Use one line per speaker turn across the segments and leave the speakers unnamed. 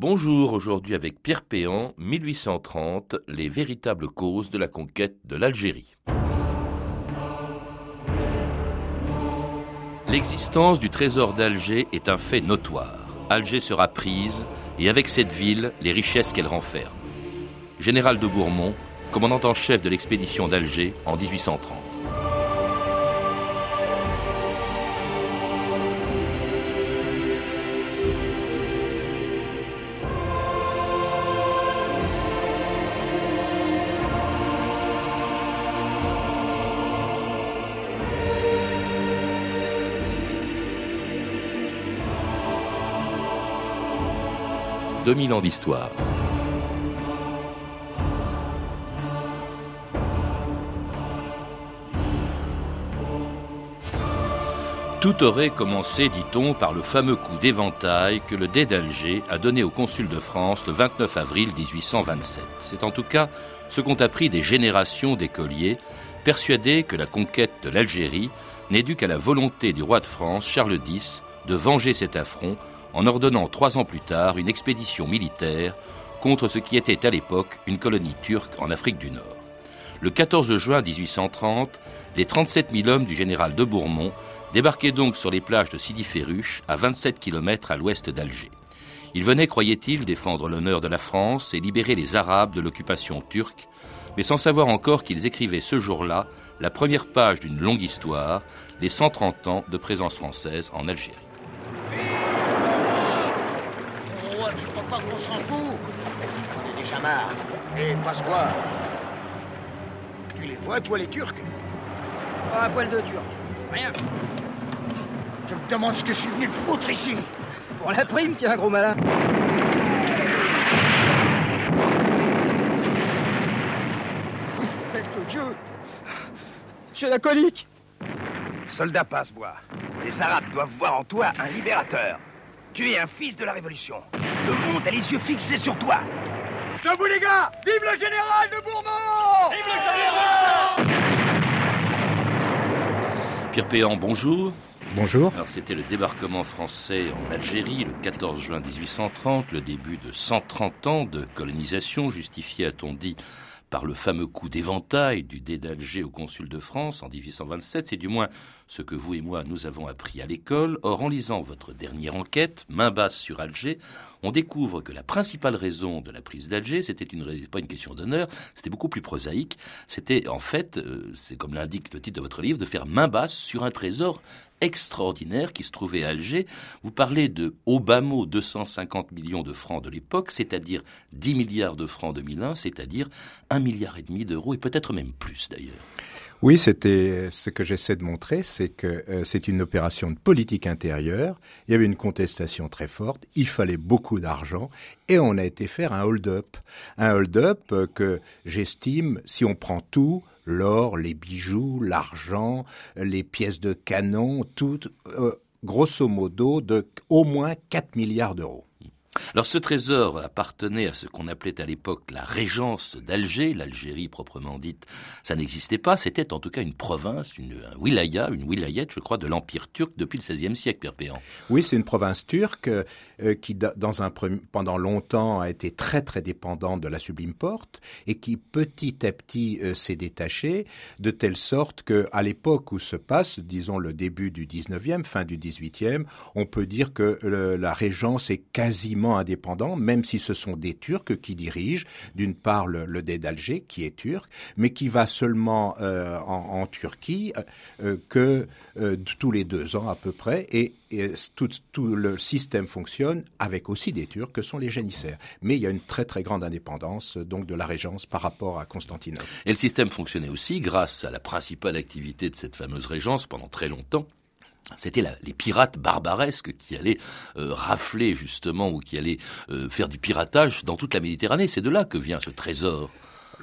Bonjour, aujourd'hui avec Pierre Péan, 1830, les véritables causes de la conquête de l'Algérie. L'existence du trésor d'Alger est un fait notoire. Alger sera prise, et avec cette ville, les richesses qu'elle renferme. Général de Bourmont, commandant en chef de l'expédition d'Alger en 1830. 2000 ans d'histoire. Tout aurait commencé, dit-on, par le fameux coup d'éventail que le dé d'Alger a donné au consul de France le 29 avril 1827. C'est en tout cas ce qu'ont appris des générations d'écoliers, persuadés que la conquête de l'Algérie n'est due qu'à la volonté du roi de France, Charles X, de venger cet affront en ordonnant trois ans plus tard une expédition militaire contre ce qui était à l'époque une colonie turque en Afrique du Nord. Le 14 juin 1830, les 37 000 hommes du général de Bourmont débarquaient donc sur les plages de Sidi Ferruche, à 27 km à l'ouest d'Alger. Ils venaient, croyaient-ils, défendre l'honneur de la France et libérer les Arabes de l'occupation turque, mais sans savoir encore qu'ils écrivaient ce jour-là la première page d'une longue histoire, les 130 ans de présence française en Algérie.
On s'en fout. On est déjà marre. Et passe-quoi Tu les vois, toi, les Turcs?
Pas un poil de Turc. Rien.
Je me demande ce que je suis venu foutre ici.
Pour la prime, tiens, gros malin.
De Dieu
J'ai la colique
Soldat passe-bois, les Arabes doivent voir en toi un libérateur. Tu es un fils de la Révolution. Le monde a les yeux fixés sur toi. Debout les gars Vive le général de Bourbon Vive le
général Pierre Péan, bonjour.
Bonjour.
Alors c'était le débarquement français en Algérie le 14 juin 1830, le début de 130 ans de colonisation justifié, a-t-on dit, par le fameux coup d'éventail du dé d'Alger au consul de France en 1827. C'est du moins ce que vous et moi nous avons appris à l'école. Or, en lisant votre dernière enquête, main basse sur Alger, on découvre que la principale raison de la prise d'Alger, c'était une, pas une question d'honneur, c'était beaucoup plus prosaïque. C'était en fait, euh, c'est comme l'indique le titre de votre livre, de faire main basse sur un trésor extraordinaire qui se trouvait à Alger. Vous parlez de mot 250 millions de francs de l'époque, c'est-à-dire 10 milliards de francs 2001, c'est-à-dire un milliard et demi d'euros et peut-être même plus d'ailleurs.
Oui, c'était ce que j'essaie de montrer, c'est que euh, c'est une opération de politique intérieure. Il y avait une contestation très forte, il fallait beaucoup d'argent et on a été faire un hold-up, un hold-up euh, que j'estime, si on prend tout, l'or, les bijoux, l'argent, les pièces de canon, tout, euh, grosso modo, de au moins 4 milliards d'euros.
Alors ce trésor appartenait à ce qu'on appelait à l'époque la régence d'Alger, l'Algérie proprement dite, ça n'existait pas, c'était en tout cas une province, une un wilaya, une wilayette, je crois, de l'Empire turc depuis le XVIe siècle, Pierre.
Oui, c'est une province turque euh, qui, dans un, pendant longtemps, a été très très dépendante de la Sublime Porte et qui petit à petit euh, s'est détachée de telle sorte que, à l'époque où se passe, disons le début du 19e, fin du 18e, on peut dire que la régence est quasiment indépendants, même si ce sont des Turcs qui dirigent, d'une part le, le dé d'Alger, qui est turc, mais qui va seulement euh, en, Turquie euh, que euh, tous les deux ans à peu près, et, tout, tout, le système fonctionne avec aussi des Turcs que sont les génissaires. Mais il y a une très très grande indépendance donc de la régence par rapport à Constantinople.
Et le système fonctionnait aussi grâce à la principale activité de cette fameuse régence pendant très longtemps, c'était les pirates barbaresques qui allaient euh, rafler justement ou qui allaient euh, faire du piratage dans toute la Méditerranée. C'est de là que vient ce trésor.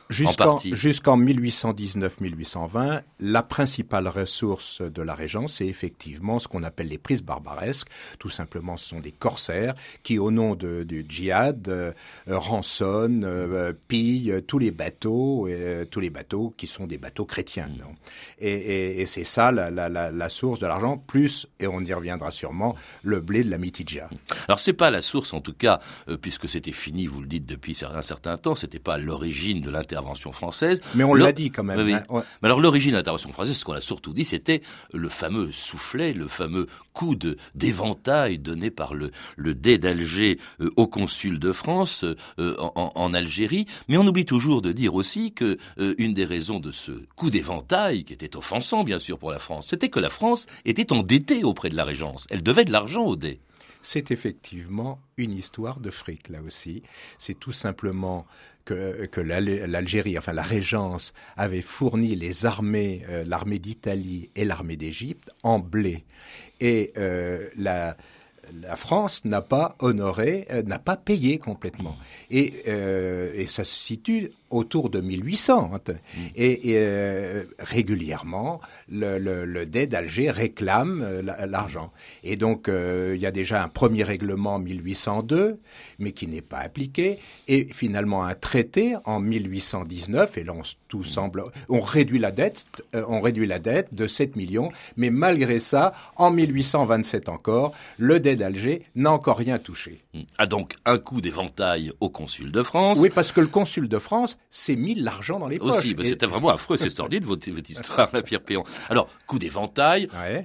Jusqu'en jusqu'en 1819-1820, la principale ressource de la Régence, c'est effectivement ce qu'on appelle les prises barbaresques. Tout simplement, ce sont des corsaires qui, au nom de, du djihad, euh, rançonnent, euh, pillent tous les bateaux, euh, tous les bateaux qui sont des bateaux chrétiens. Non et, et, et c'est ça la, la, la, source de l'argent, plus, et on y reviendra sûrement, le blé de la mitidja.
Alors c'est pas la source, en tout cas, puisque c'était fini, vous le dites depuis un certain temps, c'était pas l'origine de l'intervention française.
Mais on l'a dit quand même. Hein,
Mais alors l'origine de l'intervention française, ce qu'on a surtout dit, c'était le fameux soufflet, le fameux coup d'éventail donné par le, le dé d'Alger euh, au consul de France euh, en, Algérie. Mais on oublie toujours de dire aussi que euh, une des raisons de ce coup d'éventail, qui était offensant bien sûr pour la France, c'était que la France était endettée auprès de la Régence. Elle devait de l'argent au dé
c'est effectivement une histoire de fric là aussi. C'est tout simplement que, l'Algérie, enfin la Régence, avait fourni les armées, euh, l'armée d'Italie et l'armée d'Égypte en blé. Et euh, la, la France n'a pas honoré, euh, n'a pas payé complètement. Et, et ça se situe autour de 1800. Hein. Mm. Et, euh, régulièrement, le, le, le dé d'Alger réclame euh, l'argent. Et donc, euh, il y a déjà un premier règlement en 1802, mais qui n'est pas appliqué. Et finalement, un traité en 1819, et là, on, tout semble... On réduit la dette, on réduit la dette de 7 millions, mais malgré ça, en 1827 encore, le dé d'Alger n'a encore rien touché.
Mm. Ah donc, un coup d'éventail au consul de France.
Oui, parce que le consul de France s'est mis l'argent dans les poches.
Aussi, c'était vraiment affreux, c'est sordide votre, votre histoire, la Pierre Péon. Alors, coup d'éventail, euh,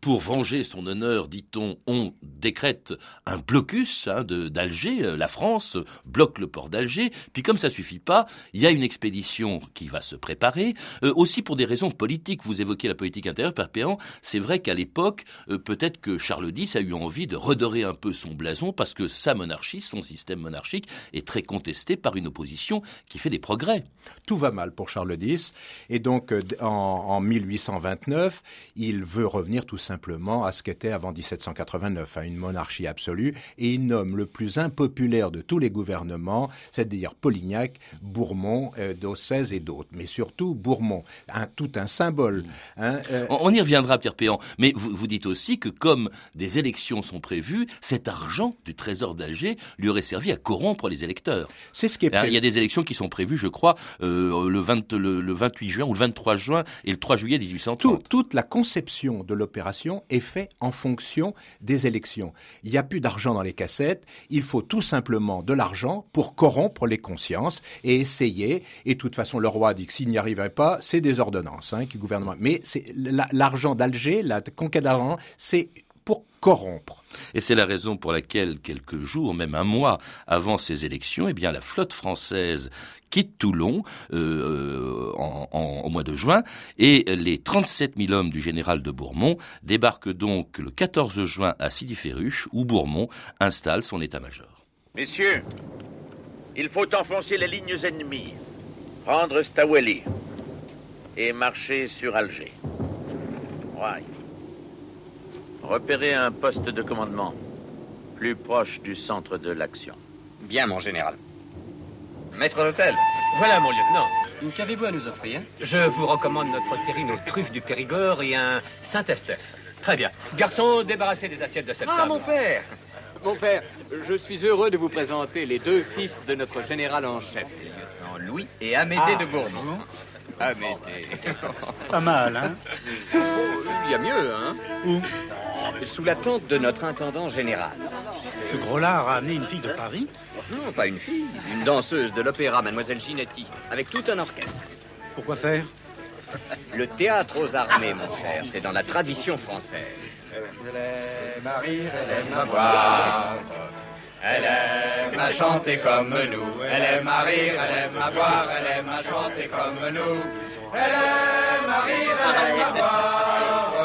pour venger son honneur, dit-on, on décrète un blocus hein, d'Alger, euh, la France bloque le port d'Alger, puis comme ça suffit pas, il y a une expédition qui va se préparer, euh, aussi pour des raisons politiques, vous évoquez la politique intérieure, Pierre Péon, c'est vrai qu'à l'époque, peut-être que Charles X a eu envie de redorer un peu son blason, parce que sa monarchie, son système monarchique, est très contesté par une opposition qui fait des progrès.
Tout va mal pour Charles X, et donc euh, en, 1829, il veut revenir tout simplement à ce qu'était avant 1789, à une monarchie absolue, et il nomme le plus impopulaire de tous les gouvernements, c'est-à-dire Polignac, Bourmont, euh, et d'autres, mais surtout Bourmont, un, tout un symbole.
Hein, euh. on, y reviendra, Pierre Péan, mais vous, vous dites aussi que comme des élections sont prévues, cet argent du trésor d'Alger lui aurait servi à corrompre les électeurs.
C'est ce qui est.
Hein, il y a des élections qui sont prévues prévu, je crois, euh, le, 20, le, 28 juin ou le 23 juin et le 3 juillet 1830.
toute la conception de l'opération est faite en fonction des élections. Il n'y a plus d'argent dans les cassettes, il faut tout simplement de l'argent pour corrompre les consciences et essayer. Et de toute façon, le roi dit que s'il n'y arriverait pas, c'est des ordonnances hein, qui gouvernement. Mais l'argent d'Alger, la conquête d'argent, c'est corrompre.
Et c'est la raison pour laquelle, quelques jours, même un mois avant ces élections, eh bien, la flotte française quitte Toulon euh, en, au mois de juin et les 37 000 hommes du général de Bourmont débarquent donc le 14 juin à Sidi Ferruche où Bourmont installe son état-major.
Messieurs, il faut enfoncer les lignes ennemies, prendre Staweli et marcher sur Alger. Repérer un poste de commandement plus proche du centre de l'action.
Bien, mon général. Maître d'hôtel.
Voilà, mon lieutenant. Qu'avez-vous à nous offrir? Je vous recommande notre terrine aux truffes du Périgord et un Saint-Estèphe. Très bien. Garçon, débarrassez des assiettes de cette
ah,
table.
mon père Mon père, je suis heureux de vous présenter les deux fils de notre général en chef, les lieutenants Louis et Amédée ah. de Bourmont. Amédée.
Pas mal, hein?
Oh, Il y a mieux, hein?
Où?
Sous la tente de notre intendant général.
Ce gros-là a ramené une fille de Paris
Non, pas une fille. Une danseuse de l'opéra, Mademoiselle Ginetti, avec tout un orchestre.
Pourquoi faire?
Le théâtre aux armées, mon cher, c'est dans la tradition française.
Elle aime à rire, elle aime à boire. Elle aime à chanter comme nous. Elle aime à rire, elle aime à boire. Elle aime à chanter comme nous. Elle aime à rire, elle aime à boire.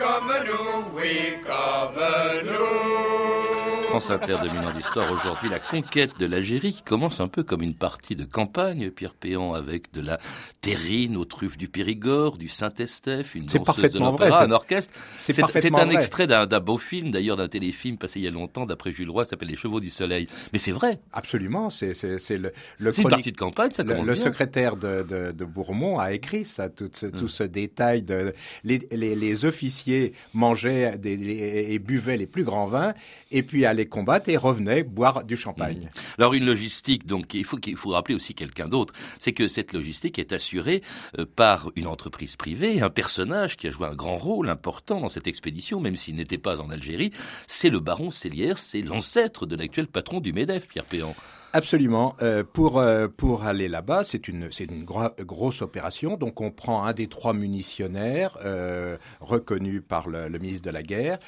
Elle aime à chanter comme nous, oui, comme nous.
France Inter d'Histoire aujourd'hui, la conquête de l'Algérie qui commence un peu comme une partie de campagne, Pierre Péan, avec de la terrine aux truffes du Périgord, du Saint-Estèphe, une danseuse de l'opéra, un orchestre. C'est un extrait d'un beau film, d'ailleurs d'un téléfilm passé il y a longtemps, d'après Jules Roy, s'appelle Les Chevaux du Soleil. Mais c'est vrai.
Absolument, c'est le,
le une partie de campagne, ça commence
Le, le secrétaire de, de, de, Bourmont a écrit ça, tout ce, tout ce détail. De, les, les, les officiers mangeaient des, et buvaient les plus grands vins, et puis allaient combattre et revenaient boire du champagne. Mmh.
Alors une logistique, donc il faut qu'il faut rappeler aussi quelqu'un d'autre, c'est que cette logistique est assurée euh, par une entreprise privée, un personnage qui a joué un grand rôle important dans cette expédition, même s'il n'était pas en Algérie, c'est le baron Célière, c'est l'ancêtre de l'actuel patron du Medef, Pierre Péan.
Absolument. Euh, pour euh, pour aller là-bas, c'est une c'est une grosse opération. Donc on prend un des trois munitionnaires euh, reconnus par le, ministre de la Guerre.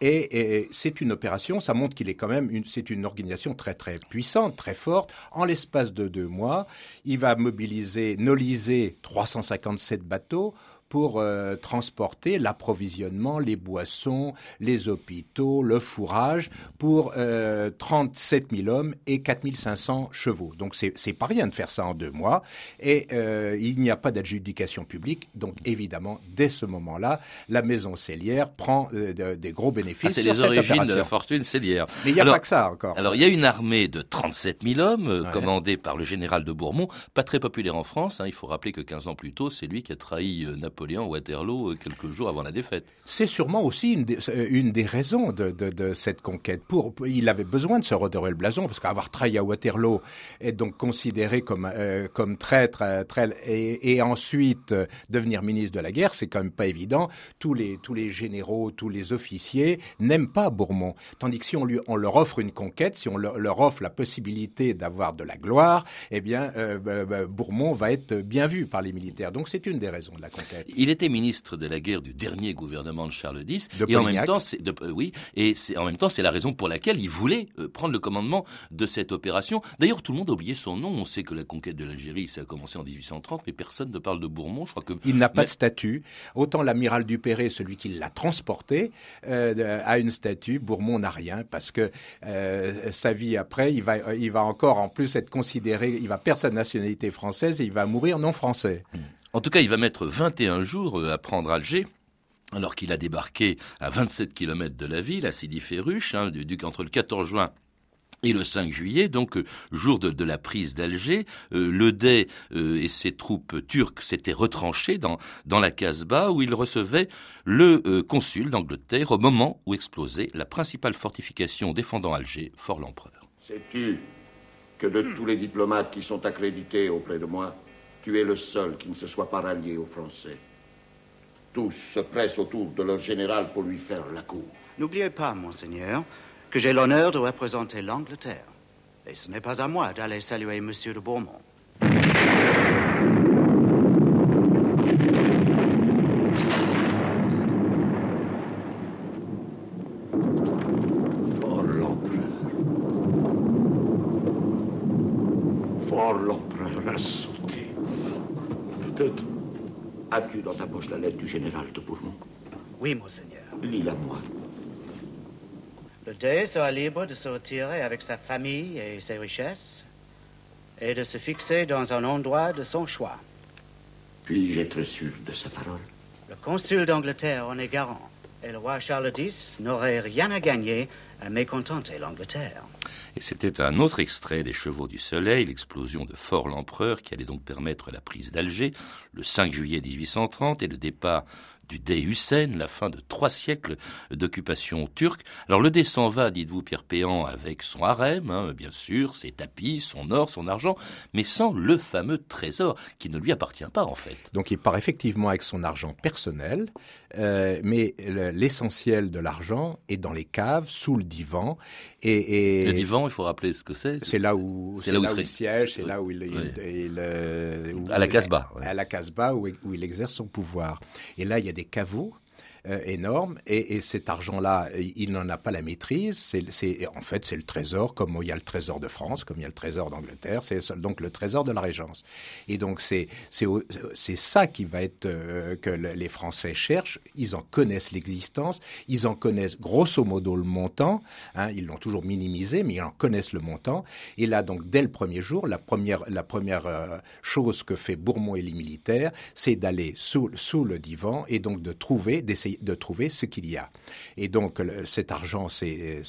Et, c'est une opération, ça montre qu'il est quand même, c'est une organisation très très puissante, très forte. En l'espace de deux mois, il va mobiliser, noliser 357 bateaux pour euh, transporter l'approvisionnement, les boissons, les hôpitaux, le fourrage pour euh, 37 000 hommes et 4 500 chevaux. Donc c'est pas rien de faire ça en deux mois. Et euh, il n'y a pas d'adjudication publique. Donc évidemment, dès ce moment-là, la maison cellière prend euh, des gros bénéfices. Ah,
c'est les origines de la fortune cellière.
Mais il n'y a pas que ça encore.
Alors il y a une armée de 37 000 hommes commandée par le général de Bourmont, pas très populaire en France. Hein. Il faut rappeler que 15 ans plus tôt, c'est lui qui a trahi Napoléon Waterloo euh, quelques jours avant la défaite.
C'est sûrement aussi une des, euh, raisons de, cette conquête. Pour, il avait besoin de se redorer le blason parce qu'avoir trahi à Waterloo est donc considéré comme euh, comme traître, et, et, ensuite devenir ministre de la guerre, c'est quand même pas évident. Tous les tous les généraux, tous les officiers n'aiment pas Bourmont, tandis que si on lui on leur offre une conquête, si on leur, offre la possibilité d'avoir de la gloire, eh bien bah, bah, Bourmont va être bien vu par les militaires. Donc c'est une des raisons de la conquête.
Il était ministre de la guerre du dernier gouvernement de Charles X. et en même temps, c'est, euh, oui, et c'est, en même temps, c'est la raison pour laquelle il voulait euh, prendre le commandement de cette opération. D'ailleurs, tout le monde a oublié son nom. On sait que la conquête de l'Algérie, ça a commencé en 1830, mais personne ne parle de Bourmont. Je crois que
il n'a pas de statut. Autant l'amiral Dupéré, celui qui l'a transporté, euh, a une statue. Bourmont n'a rien parce que sa vie après, il va, il va encore en plus être considéré, il va perdre sa nationalité française et il va mourir non français.
Hmm. En tout cas, il va mettre 21 jours euh, à prendre Alger alors qu'il a débarqué à 27 km de la ville, à Sidi Ferruche, hein, entre le 14 juin et le 5 juillet, donc euh, jour de, la prise d'Alger, euh, le Dey et ses troupes turques s'étaient retranchés dans, dans la Casbah où il recevait le consul d'Angleterre au moment où explosait la principale fortification défendant Alger, Fort l'Empereur.
Sais-tu que de tous les diplomates qui sont accrédités auprès de moi, tu es le seul qui ne se soit pas rallié aux Français. Tous se pressent autour de leur général pour lui faire la cour.
N'oubliez pas, monseigneur, que j'ai l'honneur de représenter l'Angleterre. Et ce n'est pas à moi d'aller saluer Monsieur de Beaumont.
Fort l'empereur. Fort l'empereur as-tu dans ta poche la lettre du général de Bourmont
Oui, monseigneur.
Lis-la moi.
Le Dey sera libre de se retirer avec sa famille et ses richesses et de se fixer dans un endroit de son choix.
Puis-je être sûr de sa parole?
Le consul d'Angleterre en est garant et le roi Charles X n'aurait rien à gagner l'Angleterre.
Et c'était un autre extrait des Chevaux du Soleil, l'explosion de Fort l'Empereur qui allait donc permettre la prise d'Alger le 5 juillet 1830 et le départ du Dey Hussein, la fin de trois siècles d'occupation turque. Alors le Dey s'en va, dites-vous, Pierre Péan, avec son harem, hein, bien sûr, ses tapis, son or, son argent, mais sans le fameux trésor qui ne lui appartient pas en fait.
Donc il part effectivement avec son argent personnel, euh, mais l'essentiel de l'argent est dans les caves, sous le divan. Et,
et le divan, il faut rappeler ce que c'est.
C'est là où, c'est là, où, il siège, c'est là où il,
à la Casbah.
À la Casbah où, où il exerce son pouvoir. Et là, il y a des caveaux euh, énorme. Et, et cet argent-là, il n'en a pas la maîtrise. En fait, c'est le trésor, comme il y a le trésor de France, comme il y a le trésor d'Angleterre. C'est donc le trésor de la Régence. Et donc c'est ça qui va être euh, que les Français cherchent. Ils en connaissent l'existence. Ils en connaissent grosso modo le montant. Hein, ils l'ont toujours minimisé, mais ils en connaissent le montant. Et là, donc dès le premier jour, la première euh, chose que fait Bourmont et les militaires, c'est d'aller sous le divan et donc de trouver d'essayer de trouver ce qu'il y a. Et donc cet argent, c'est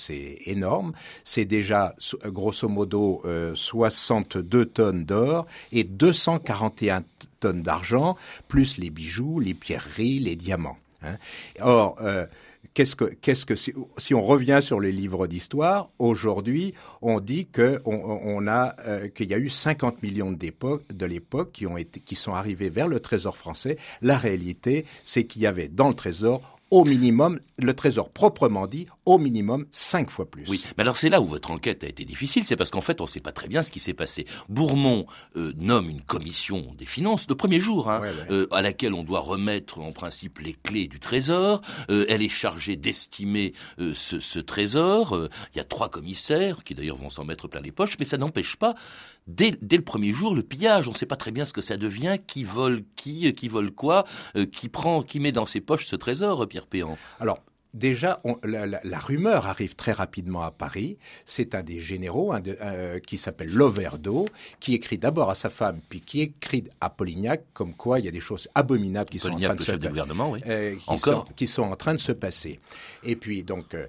énorme. C'est déjà grosso modo 62 euh, tonnes d'or et 241 tonnes d'argent, plus les bijoux, les pierreries, les diamants. Hein. Or, euh, qu'est-ce que, qu'est-ce que si, on revient sur les livres d'histoire, aujourd'hui, on dit que on, a euh, qu'il y a eu 50 millions de l'époque qui sont arrivés vers le Trésor français. La réalité, c'est qu'il y avait dans le Trésor au minimum, le Trésor proprement dit, au minimum cinq fois plus.
Oui, mais alors c'est là où votre enquête a été difficile, c'est parce qu'en fait on ne sait pas très bien ce qui s'est passé. Bourmont euh, nomme une commission des finances le premier jour, hein, euh, à laquelle on doit remettre en principe les clés du Trésor. Euh, elle est chargée d'estimer ce, ce, Trésor. Il y a trois commissaires qui d'ailleurs vont s'en mettre plein les poches, mais ça n'empêche pas dès, le premier jour, le pillage, on ne sait pas très bien ce que ça devient, qui vole qui, qui vole quoi, euh, qui prend, qui met dans ses poches ce trésor, Pierre Péan?
Alors, Déjà, la, rumeur arrive très rapidement à Paris. C'est un des généraux qui s'appelle Loverdo, qui écrit d'abord à sa femme, puis qui écrit à Polignac, comme quoi il y a des choses abominables qui, sont en, train de se,
euh,
qui, sont, en train de se passer. Et puis donc, euh,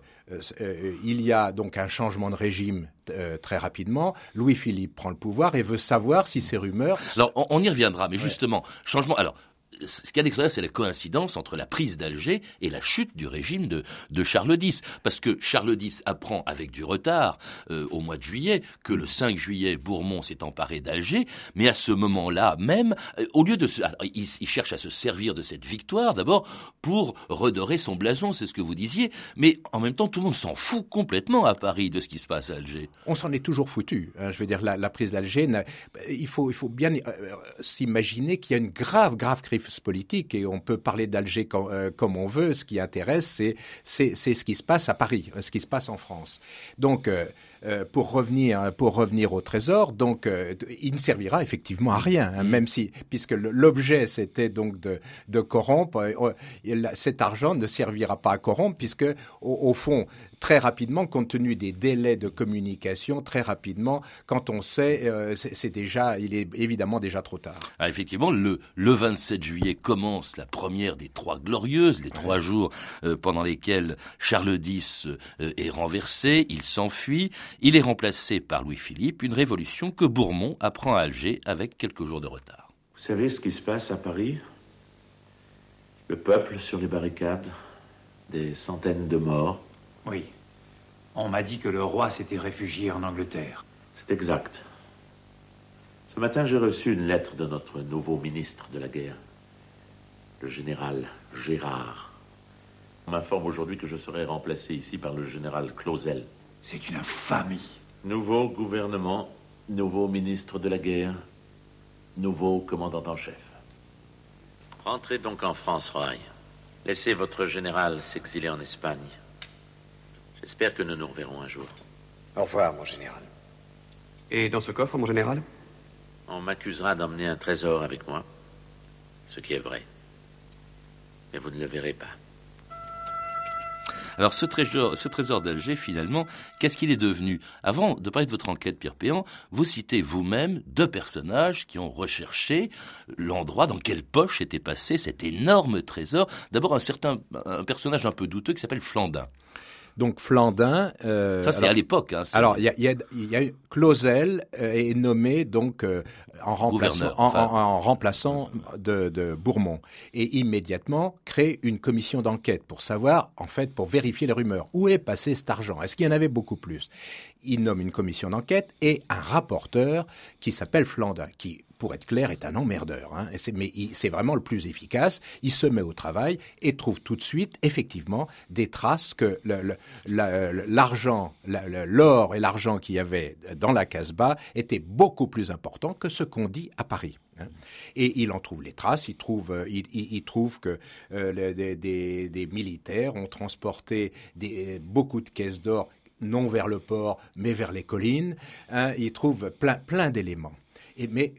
euh, il y a donc un changement de régime très rapidement. Louis-Philippe prend le pouvoir et veut savoir si ces rumeurs.
Alors, on, y reviendra, mais justement, changement. Alors, ce qu'il y a d'extraordinaire, c'est la coïncidence entre la prise d'Alger et la chute du régime de, Charles X. Parce que Charles X apprend avec du retard, euh, au mois de juillet, que le 5 juillet, Bourmont s'est emparé d'Alger, mais à ce moment-là même, euh, au lieu de... Se, il, cherche à se servir de cette victoire, d'abord, pour redorer son blason, c'est ce que vous disiez, mais en même temps, tout le monde s'en fout complètement à Paris de ce qui se passe à Alger.
On s'en est toujours foutu. Hein, je veux dire, la, prise d'Alger, il faut, il faut bien euh, s'imaginer qu'il y a une grave, grave crise politique et on peut parler d'Alger euh, comme, on veut. Ce qui intéresse, c'est c'est ce qui se passe à Paris, ce qui se passe en France. Donc euh, euh, pour revenir pour revenir au trésor, donc il ne servira effectivement à rien, hein, mm. même si puisque l'objet c'était donc de, de corrompre, cet argent ne servira pas à corrompre puisque au fond très rapidement, compte tenu des délais de communication, très rapidement, quand on sait, euh, c'est déjà, il est évidemment déjà trop tard.
Ah, effectivement, le, le 27 juillet commence la première des trois glorieuses, les trois jours euh, pendant lesquels Charles X euh, est renversé, il s'enfuit, il est remplacé par Louis-Philippe, une révolution que Bourmont apprend à Alger avec quelques jours de retard.
Vous savez ce qui se passe à Paris? Le peuple sur les barricades, des centaines de morts,
oui. On m'a dit que le roi s'était réfugié en Angleterre.
C'est exact. Ce matin, j'ai reçu une lettre de notre nouveau ministre de la guerre, le général Gérard. On m'informe aujourd'hui que je serai remplacé ici par le général Clausel.
C'est une infamie.
Nouveau gouvernement, nouveau ministre de la guerre, nouveau commandant en chef. Rentrez donc en France, Roy. Laissez votre général s'exiler en Espagne. J'espère que nous nous reverrons un jour.
Au revoir, mon général.
Et dans ce coffre, mon général?
On m'accusera d'emmener un trésor avec moi. Ce qui est vrai. Mais vous ne le verrez pas.
Alors ce trésor, ce trésor d'Alger, finalement, qu'est-ce qu'il est devenu? Avant de parler de votre enquête, Pierre Péan, vous citez vous-même deux personnages qui ont recherché l'endroit dans quelle poche était passé cet énorme trésor. D'abord un certain un personnage un peu douteux qui s'appelle Flandin.
Donc Flandin.
Euh, ça c'est à l'époque. Hein,
alors il y a, y, a, y a Clausel euh, est nommé donc euh, en remplaçant, en, remplaçant de, de, Bourmont et immédiatement crée une commission d'enquête pour savoir en fait pour vérifier les rumeurs où est passé cet argent? Est-ce qu'il y en avait beaucoup plus? Il nomme une commission d'enquête et un rapporteur qui s'appelle Flandin qui pour être clair, est un emmerdeur. Hein, mais c'est vraiment le plus efficace. Il se met au travail et trouve tout de suite, effectivement, des traces que l'argent, l'or et l'argent qu'il y avait dans la Casbah étaient beaucoup plus importants que ce qu'on dit à Paris. Hein. Et il en trouve les traces. Il trouve, euh, il, trouve que euh, des, militaires ont transporté beaucoup de caisses d'or non vers le port, mais vers les collines. Hein. Il trouve plein, plein d'éléments. Mais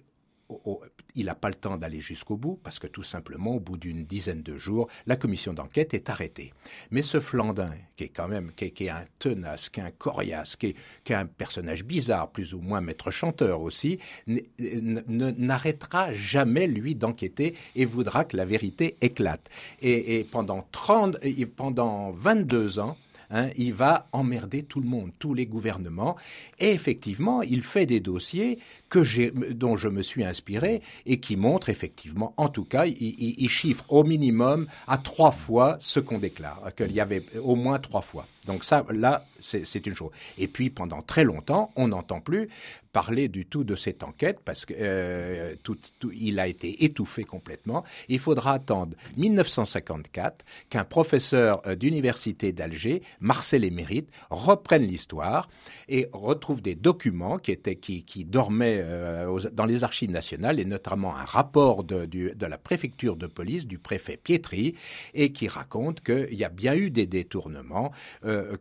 il n'a pas le temps d'aller jusqu'au bout, parce que tout simplement, au bout d'une dizaine de jours, la commission d'enquête est arrêtée. Mais ce Flandin, qui est quand même qui est, un tenace, qui est un coriace, qui est, un personnage bizarre, plus ou moins maître chanteur aussi, n'arrêtera jamais, lui, d'enquêter et voudra que la vérité éclate. Et, et pendant, 30, pendant 22 ans, Hein, il va emmerder tout le monde, tous les gouvernements. Et effectivement, il fait des dossiers que dont je me suis inspiré et qui montrent effectivement, en tout cas, il, chiffre au minimum à trois fois ce qu'on déclare, qu'il y avait au moins trois fois. Donc ça, là, c'est une chose. Et puis pendant très longtemps, on n'entend plus parler du tout de cette enquête parce que euh, a été étouffé complètement. Il faudra attendre 1954 qu'un professeur euh, d'université d'Alger, Marcel Émérite, reprenne l'histoire et retrouve des documents qui étaient qui, qui dormaient euh, dans les archives nationales et notamment un rapport de, de la préfecture de police du préfet Pietri et qui raconte qu'il y a bien eu des détournements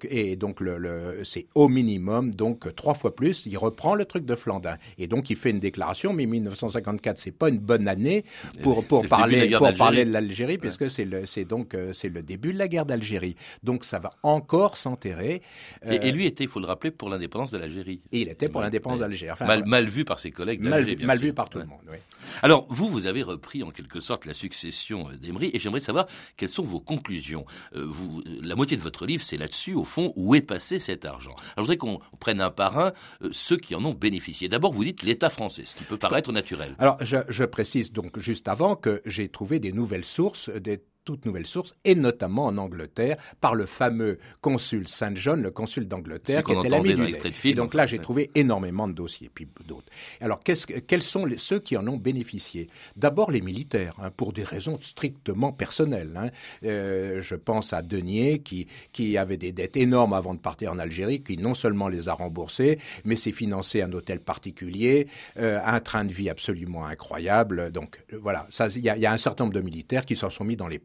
et donc le, c'est au minimum donc trois fois plus. Il reprend le truc de Flandin. Et donc, il fait une déclaration, mais 1954, c'est pas une bonne année pour, pour parler, de pour parler de l'Algérie, puisque c'est le, c'est donc, euh, c'est le début de la guerre d'Algérie. Donc, ça va encore s'enterrer.
Et, euh, lui était, il faut le rappeler, pour l'indépendance de l'Algérie.
Et il était pour l'indépendance d'Algérie.
Enfin, mal, mal, vu par ses collègues
Mal, mal vu par tout le monde, oui.
Alors, vous, vous avez repris en quelque sorte la succession d'Emery, et j'aimerais savoir quelles sont vos conclusions. Euh, vous, la moitié de votre livre, c'est là-dessus, au fond, où est passé cet argent. Alors, je voudrais qu'on prenne un par un ceux qui en ont bénéficié. D'abord, vous dites l'État français, ce qui peut paraître naturel.
Alors, je, je, précise donc juste avant que j'ai trouvé des nouvelles sources, des toute nouvelle source, et notamment en Angleterre, par le fameux consul Saint John, le consul d'Angleterre, qui était l'ami du Et donc là, j'ai trouvé énormément de dossiers, puis d'autres. Alors, quels sont ceux qui en ont bénéficié? D'abord les militaires, hein, pour des raisons strictement personnelles. Hein. Euh, je pense à Denier, qui, qui avait des dettes énormes avant de partir en Algérie, qui non seulement les a remboursées, mais s'est financé un hôtel particulier, euh, un train de vie absolument incroyable. Donc euh, voilà, il y, y, a un certain nombre de militaires qui s'en sont mis dans les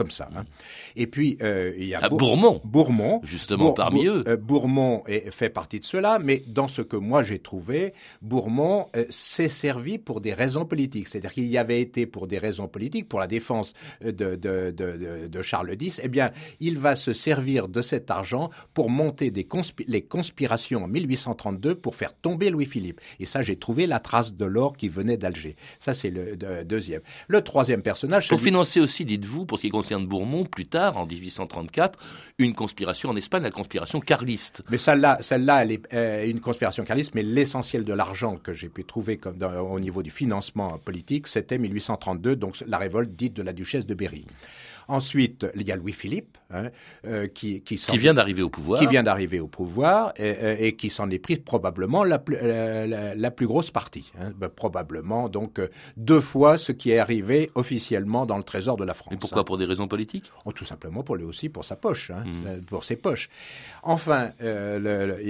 comme ça. Hein. Et puis euh, il y a
ah, Bourmont.
Bourmont,
justement parmi eux.
Euh, Bourmont est, fait partie de cela, mais dans ce que moi j'ai trouvé, Bourmont euh, s'est servi pour des raisons politiques. C'est-à-dire qu'il y avait été pour des raisons politiques, pour la défense de, de, de, de, Charles X. Eh bien, il va se servir de cet argent pour monter des les conspirations en 1832 pour faire tomber Louis-Philippe. Et ça, j'ai trouvé la trace de l'or qui venait d'Alger. Ça, c'est le deuxième. Le troisième personnage.
Pour financer aussi, dites-vous, pour ce qui concerne Bourmont, plus tard, en 1834, une conspiration en Espagne, la conspiration carliste.
Mais celle-là, celle-là, elle est euh, une conspiration carliste, mais l'essentiel de l'argent que j'ai pu trouver au niveau du financement politique, c'était 1832, donc la révolte dite de la duchesse de Berry. Ensuite, il y a Louis-Philippe, hein, euh, qui,
qui, qui, vient d'arriver au pouvoir.
Qui vient d'arriver au pouvoir et, euh, et qui s'en est pris probablement la, plus, la, la, plus grosse partie. Hein, ben, probablement, donc, euh, deux fois ce qui est arrivé officiellement dans le trésor de la France.
Et pourquoi?
hein.
Pour des raisons politiques?
Oh, Tout simplement pour lui aussi, pour sa poche, mmh. pour ses poches. Enfin, il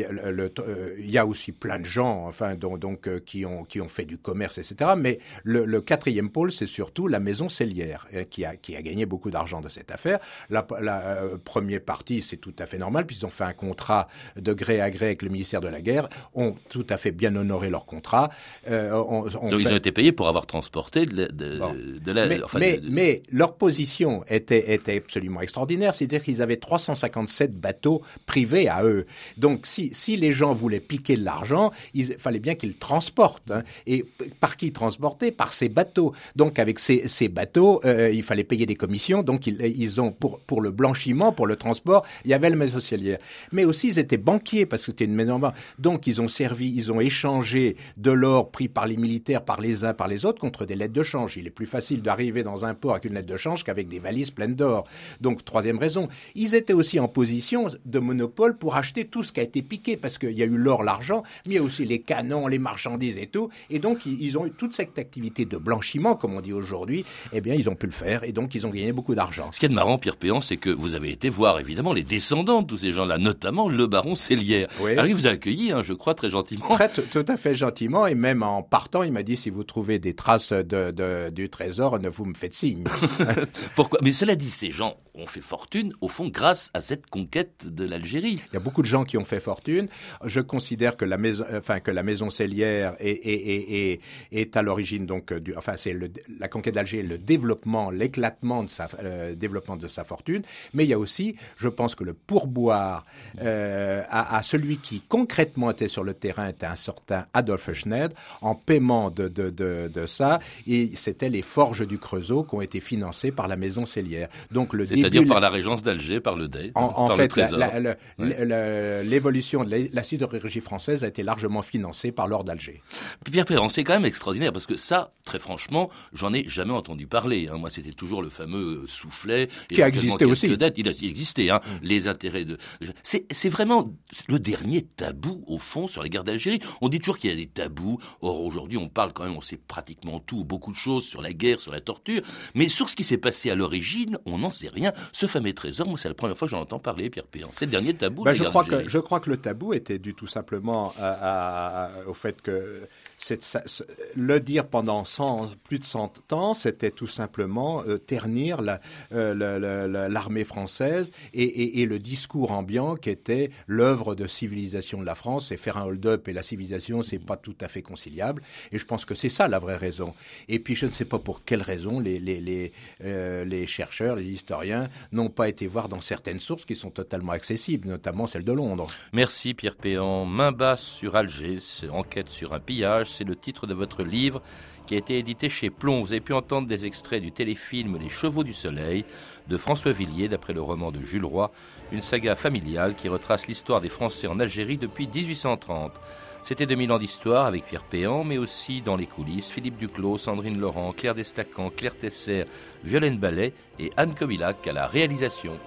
y a aussi plein de gens, enfin, donc, donc qui, ont, qui ont fait du commerce, etc. Mais le, le quatrième pôle, c'est surtout la maison cellière, qui a, qui a gagné beaucoup d'argent de cette affaire. La, euh, première partie, c'est tout à fait normal, puisqu'ils ont fait un contrat de gré à gré avec le ministère de la Guerre, ont tout à fait bien honoré leur contrat.
Euh, Donc ils ont été payés pour avoir transporté de, de, la...
Mais, mais, leur position était, était absolument extraordinaire, c'est-à-dire qu'ils avaient 357 bateaux privés à eux. Donc si, si les gens voulaient piquer de l'argent, il fallait bien qu'ils transportent. Hein. Et par qui transporter? Par ces bateaux. Donc avec ces, ces bateaux, euh, il fallait payer des commissions. Donc ils, ont pour, le blanchiment, pour le transport, il y avait le maison cellière. Mais aussi ils étaient banquiers parce que c'était une maison banque. Donc ils ont servi, ils ont échangé de l'or pris par les militaires, par les uns, par les autres contre des lettres de change. Il est plus facile d'arriver dans un port avec une lettre de change qu'avec des valises pleines d'or. Donc troisième raison, ils étaient aussi en position de monopole pour acheter tout ce qui a été piqué parce qu'il y a eu l'or, l'argent, mais il y a aussi les canons, les marchandises et tout. Et donc ils, ont eu toute cette activité de blanchiment, comme on dit aujourd'hui. Eh bien, ils ont pu le faire et donc ils ont gagné beaucoup d'argent d'argent.
Ce qui est marrant, Pierre Péan, c'est que vous avez été voir évidemment les descendants de tous ces gens-là, notamment le baron Célière.
Oui.
Alors il vous a accueilli, hein, je crois, très gentiment.
Très, tout, à fait gentiment, et même en partant, il m'a dit si vous trouvez des traces de, de- du trésor, ne vous me faites signe.
Pourquoi? Mais cela dit, ces gens ont fait fortune, au fond, grâce à cette conquête de l'Algérie.
Il y a beaucoup de gens qui ont fait fortune. Je considère que la maison, enfin que la maison Cellière est, est, est, est, à l'origine donc du, enfin c'est le, la conquête d'Alger, le développement, l'éclatement de sa euh, développement de sa fortune. Mais il y a aussi, je pense que le pourboire euh, à, à celui qui concrètement était sur le terrain était un certain Adolphe Schneid en paiement de, de, de, de ça. Et c'était les forges du Creusot qui ont été financées par la maison Cellière. Donc le
C'est-à-dire par la régence d'Alger, par le Dey,
en,
par le
fait,
trésor.
le-
Ouais.
le- l'évolution de la, sidérurgie française a été largement financée par l'or d'Alger.
Pierre Perrin, c'est quand même extraordinaire parce que ça, très franchement, j'en ai jamais entendu parler. hein. Moi, c'était toujours le fameux euh, soufflet.
Qui a existé aussi. Mm.
Il, a, il existait, hein, les intérêts de. C'est vraiment le dernier tabou au fond sur les guerres d'Algérie. On dit toujours qu'il y a des tabous. Or aujourd'hui, on parle quand même, on sait pratiquement tout, beaucoup de choses sur la guerre, sur la torture, mais sur ce qui s'est passé à l'origine, on n'en sait rien. Ce fameux trésor, moi, c'est la première fois que j'en entends parler, Pierre Perrin. C'est le dernier tabou.
Ben,
des
je, crois que, je crois que le tabou était dû tout simplement à- à- à- au fait que ça- le dire pendant 100, plus de 100 ans, c'était tout simplement euh, ternir euh, la- la- la- l'armée française et, et- et le discours ambiant qui était l'œuvre de civilisation de la France. Et faire un hold-up et la civilisation, c'est pas tout à fait conciliable. Et je pense que c'est ça la vraie raison. Et puis je ne sais pas pour quelle raison les, les, les, euh, les chercheurs, les historiens n'ont pas été voir dans certaines sources qui sont totalement accessibles, notamment celle de Londres.
Merci Pierre Péan. Main basse sur Alger, enquête sur un pillage, c'est le titre de votre livre qui a été édité chez Plomb. Vous avez pu entendre des extraits du téléfilm Les Chevaux du Soleil de François Villiers d'après le roman de Jules Roy, une saga familiale qui retrace l'histoire des Français en Algérie depuis 1830. C'était 2000 ans d'histoire avec Pierre Péan, mais aussi dans les coulisses, Philippe Duclos, Sandrine Laurent, Claire Destacan, Claire Tesser, Violaine Ballet et Anne Comilac à la réalisation.